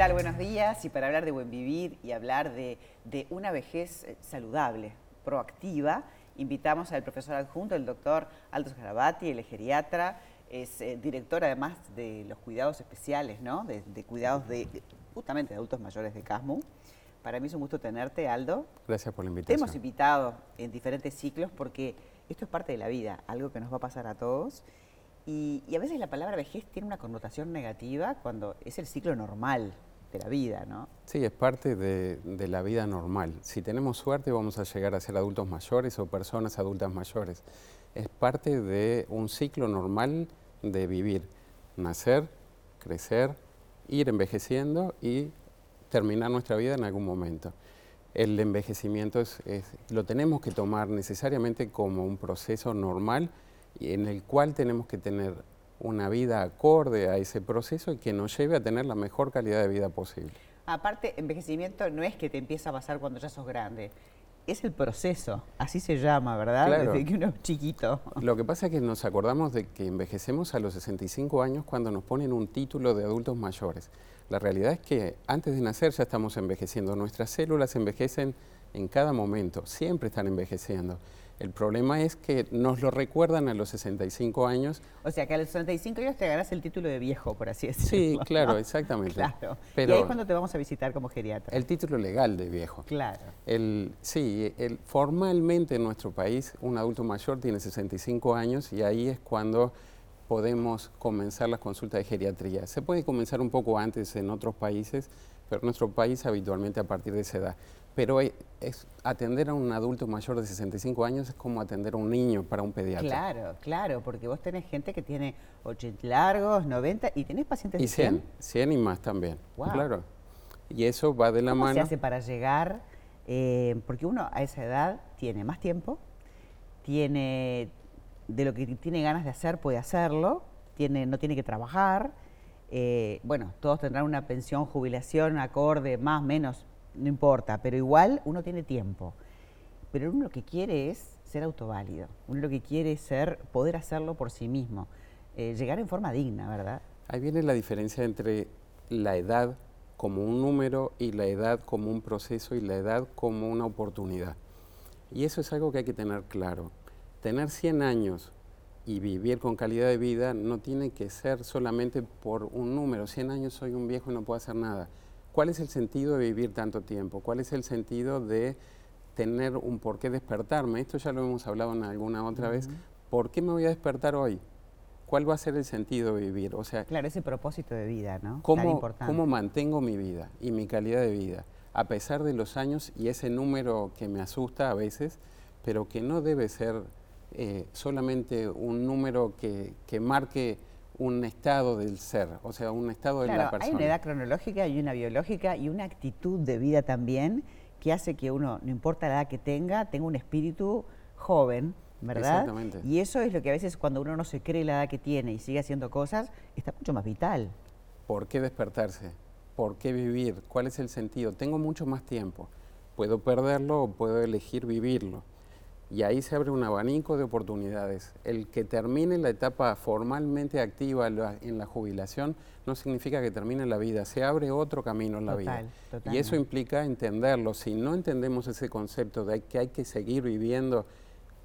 tal? Buenos días. Y para hablar de buen vivir y hablar de, una vejez eh, saludable, proactiva, invitamos al profesor adjunto, el doctor Aldo Scarabati, el geriatra, es eh, director además de los cuidados especiales, ¿no? De, cuidados de justamente de adultos mayores de CASMU. Para mí es un gusto tenerte, Aldo. Gracias por la invitación. Te hemos invitado en diferentes ciclos porque esto es parte de la vida, algo que nos va a pasar a todos. Y, a veces la palabra vejez tiene una connotación negativa cuando es el ciclo normal de la vida, ¿no? Sí, es parte de, la vida normal. Si tenemos suerte vamos a llegar a ser adultos mayores o personas adultas mayores. Es parte de un ciclo normal de vivir, nacer, crecer, ir envejeciendo y terminar nuestra vida en algún momento. El envejecimiento es, lo tenemos que tomar necesariamente como un proceso normal en el cual tenemos que tener una vida acorde a ese proceso y que nos lleve a tener la mejor calidad de vida posible. Aparte, envejecimiento no es que te empieza a pasar cuando ya sos grande, es el proceso, así se llama, ¿verdad? Desde que uno es chiquito. Lo que pasa es que nos acordamos de que envejecemos a los 65 años cuando nos ponen un título de adultos mayores. La realidad es que antes de nacer ya estamos envejeciendo. Nuestras células envejecen en cada momento, siempre están envejeciendo. El problema es que nos lo recuerdan a los 65 años. O sea, que a los 65 años te ganás el título de viejo, por así decirlo. Sí, claro, exactamente. Claro. Pero y ahí es cuando te vamos a visitar como geriatra. El título legal de viejo. Claro. El, sí, el, formalmente en nuestro país un adulto mayor tiene 65 años y ahí es cuando podemos comenzar las consultas de geriatría. Se puede comenzar un poco antes en otros países, pero en nuestro país habitualmente a partir de esa edad. Pero es, atender a un adulto mayor de 65 años es como atender a un niño para un pediatra. Claro, claro, porque vos tenés gente que tiene 80 largos, 90 y tenés pacientes y 100. 100 y más también, claro. Y eso va de la ¿Cómo mano. se hace para llegar? Eh, porque uno a esa edad tiene más tiempo, tiene de lo que tiene ganas de hacer puede hacerlo, tiene, no tiene que trabajar. Eh, bueno, todos tendrán una pensión, jubilación, acorde, más, menos, no importa, pero igual uno tiene tiempo. Pero uno lo que quiere es ser autoválido, uno lo que quiere es ser, poder hacerlo por sí mismo, eh, llegar en forma digna, ¿verdad? Ahí viene la diferencia entre la edad como un número y la edad como un proceso y la edad como una oportunidad. Y eso es algo que hay que tener claro. Tener 100 años y vivir con calidad de vida no tiene que ser solamente por un número. 100 años soy un viejo y no puedo hacer nada. ¿Cuál es el sentido de vivir tanto tiempo? ¿Cuál es el sentido de tener un por qué despertarme? Esto ya lo hemos hablado en alguna otra vez. ¿Por qué me voy a despertar hoy? ¿Cuál va a ser el sentido de vivir? O sea, claro, ese propósito de vida, ¿no? ¿cómo, ¿Cómo mantengo mi vida y mi calidad de vida? A pesar de los años y ese número que me asusta a veces, pero que no debe ser eh, solamente un número que, que marque un estado del ser, o sea, un estado de la persona. Hay una edad cronológica y una biológica y una actitud de vida también que hace que uno, no importa la edad que tenga, tenga un espíritu joven, ¿verdad? Exactamente. Y eso es lo que a veces cuando uno no se cree la edad que tiene y sigue haciendo cosas, está mucho más vital. ¿Por qué despertarse? ¿Por qué vivir? ¿Cuál es el sentido? Tengo mucho más tiempo. Puedo perderlo o puedo elegir vivirlo y ahí se abre un abanico de oportunidades. El que termine la etapa formalmente activa en la jubilación no significa que termine la vida, se abre otro camino en la vida. Y eso implica entenderlo. Si no entendemos ese concepto de que hay que seguir viviendo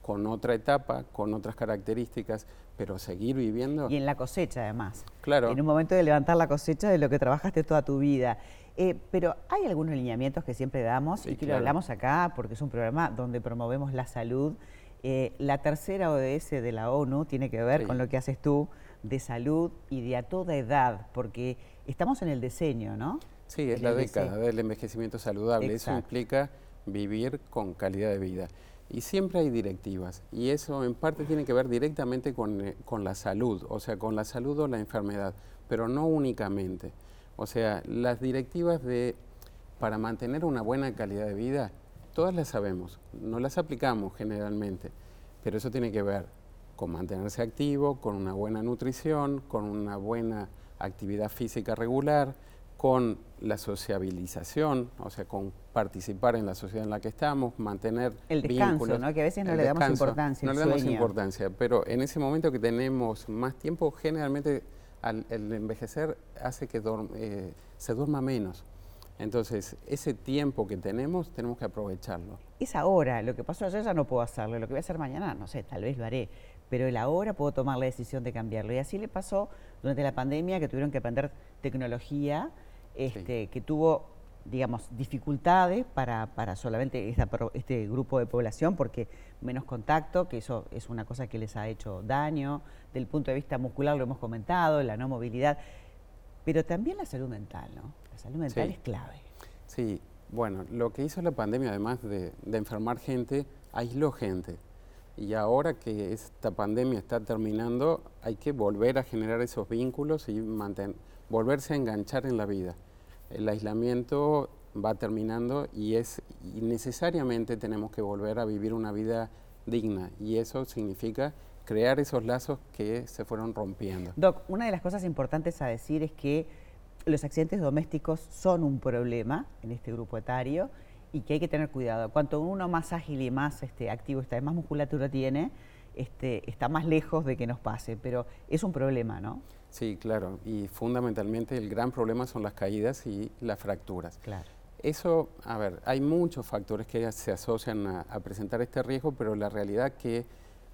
con otra etapa, con otras características, pero seguir viviendo. Y en la cosecha, además. Claro. En un momento de levantar la cosecha de lo que trabajaste toda tu vida. Eh, pero hay algunos lineamientos que siempre damos y que lo hablamos acá porque es un programa donde promovemos la salud. Eh, la tercera ODS de la ONU tiene que ver con lo que haces tú de salud y de a toda edad, porque estamos en el diseño, ¿no? Sí, es la década del envejecimiento saludable. Eso implica vivir con calidad de vida. Y siempre hay directivas, y eso en parte tiene que ver directamente con, eh, con, la salud, o sea, con la salud o la enfermedad, pero no únicamente. O sea, las directivas de, para mantener una buena calidad de vida, todas las sabemos, no las aplicamos generalmente, pero eso tiene que ver con mantenerse activo, con una buena nutrición, con una buena actividad física regular, con la sociabilización, o sea, con participar en la sociedad en la que estamos, mantener el descanso, ¿no? Que a veces no le damos importancia. No le damos importancia, pero en ese momento que tenemos más tiempo, generalmente el envejecer hace que eh, se duerma menos. Entonces, ese tiempo que tenemos, tenemos que aprovecharlo. Es ahora, lo que pasó ayer ya no puedo hacerlo, lo que voy a hacer mañana, no sé, tal vez lo haré, pero el ahora puedo tomar la decisión de cambiarlo. Y así le pasó durante la pandemia que tuvieron que aprender tecnología, este, que tuvo digamos, dificultades para, para solamente este grupo de población, porque menos contacto, que eso es una cosa que les ha hecho daño, del punto de vista muscular lo hemos comentado, la no movilidad, pero también la salud mental, ¿no? La salud mental es clave. Sí, bueno, lo que hizo la pandemia, además de, enfermar gente, aisló gente. Y ahora que esta pandemia está terminando, hay que volver a generar esos vínculos y volverse a enganchar en la vida el aislamiento va terminando y es necesariamente tenemos que volver a vivir una vida digna y eso significa crear esos lazos que se fueron rompiendo. Doc, una de las cosas importantes a decir es que los accidentes domésticos son un problema en este grupo etario y que hay que tener cuidado. Cuanto uno más ágil y más este, activo está, más musculatura tiene, este, está más lejos de que nos pase, pero es un problema, ¿no? Sí, claro, y fundamentalmente el gran problema son las caídas y las fracturas. Claro. Eso, a ver, hay muchos factores que se asocian a, presentar este riesgo, pero la realidad que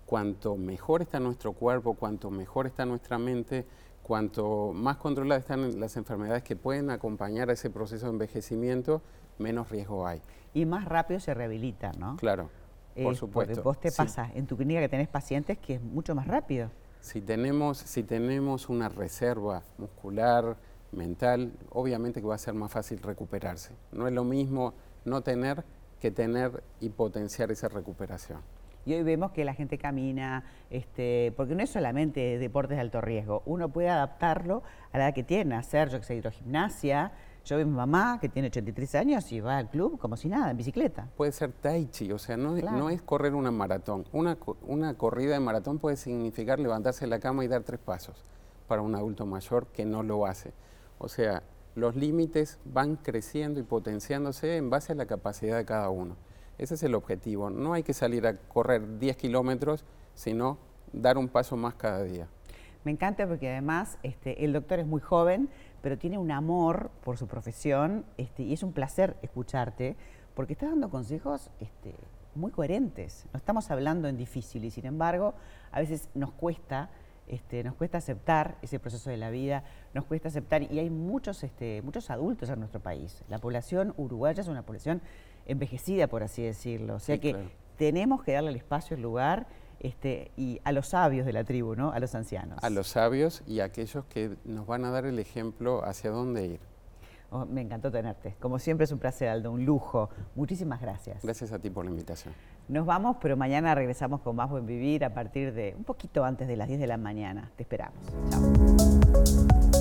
cuanto mejor está nuestro cuerpo, cuanto mejor está nuestra mente, cuanto más controladas están las enfermedades que pueden acompañar a ese proceso de envejecimiento, menos riesgo hay. Y más rápido se rehabilita, ¿no? Claro, por supuesto. Vos te pasa en tu clínica que tenés pacientes que es mucho más rápido. Si tenemos, si tenemos una reserva muscular, mental, obviamente que va a ser más fácil recuperarse. No es lo mismo no tener que tener y potenciar esa recuperación. Y hoy vemos que la gente camina, este, porque no es solamente deportes de alto riesgo, uno puede adaptarlo a la edad que tiene, hacer, yo que sé, hidrogimnasia, yo veo a mi mamá que tiene 83 años y va al club como si nada, en bicicleta. Puede ser tai chi, o sea, no, no es correr una maratón. Una, una corrida de maratón puede significar levantarse de la cama y dar tres pasos para un adulto mayor que no lo hace. O sea, los límites van creciendo y potenciándose en base a la capacidad de cada uno. Ese es el objetivo. No hay que salir a correr 10 kilómetros, sino dar un paso más cada día. Me encanta porque además este, el doctor es muy joven, pero tiene un amor por su profesión este, y es un placer escucharte porque estás dando consejos este, muy coherentes. No estamos hablando en difícil y sin embargo a veces nos cuesta, este, nos cuesta aceptar ese proceso de la vida, nos cuesta aceptar y hay muchos, este, muchos adultos en nuestro país. La población uruguaya es una población envejecida, por así decirlo. O sea que tenemos que darle el espacio, el lugar este, y a los sabios de la tribu, ¿no? A los ancianos. A los sabios y a aquellos que nos van a dar el ejemplo hacia dónde ir. Oh, me encantó tenerte. Como siempre es un placer, Aldo, un lujo. Muchísimas gracias. Gracias a ti por la invitación. Nos vamos, pero mañana regresamos con más Buen Vivir a partir de un poquito antes de las 10 de la mañana. Te esperamos. Chao.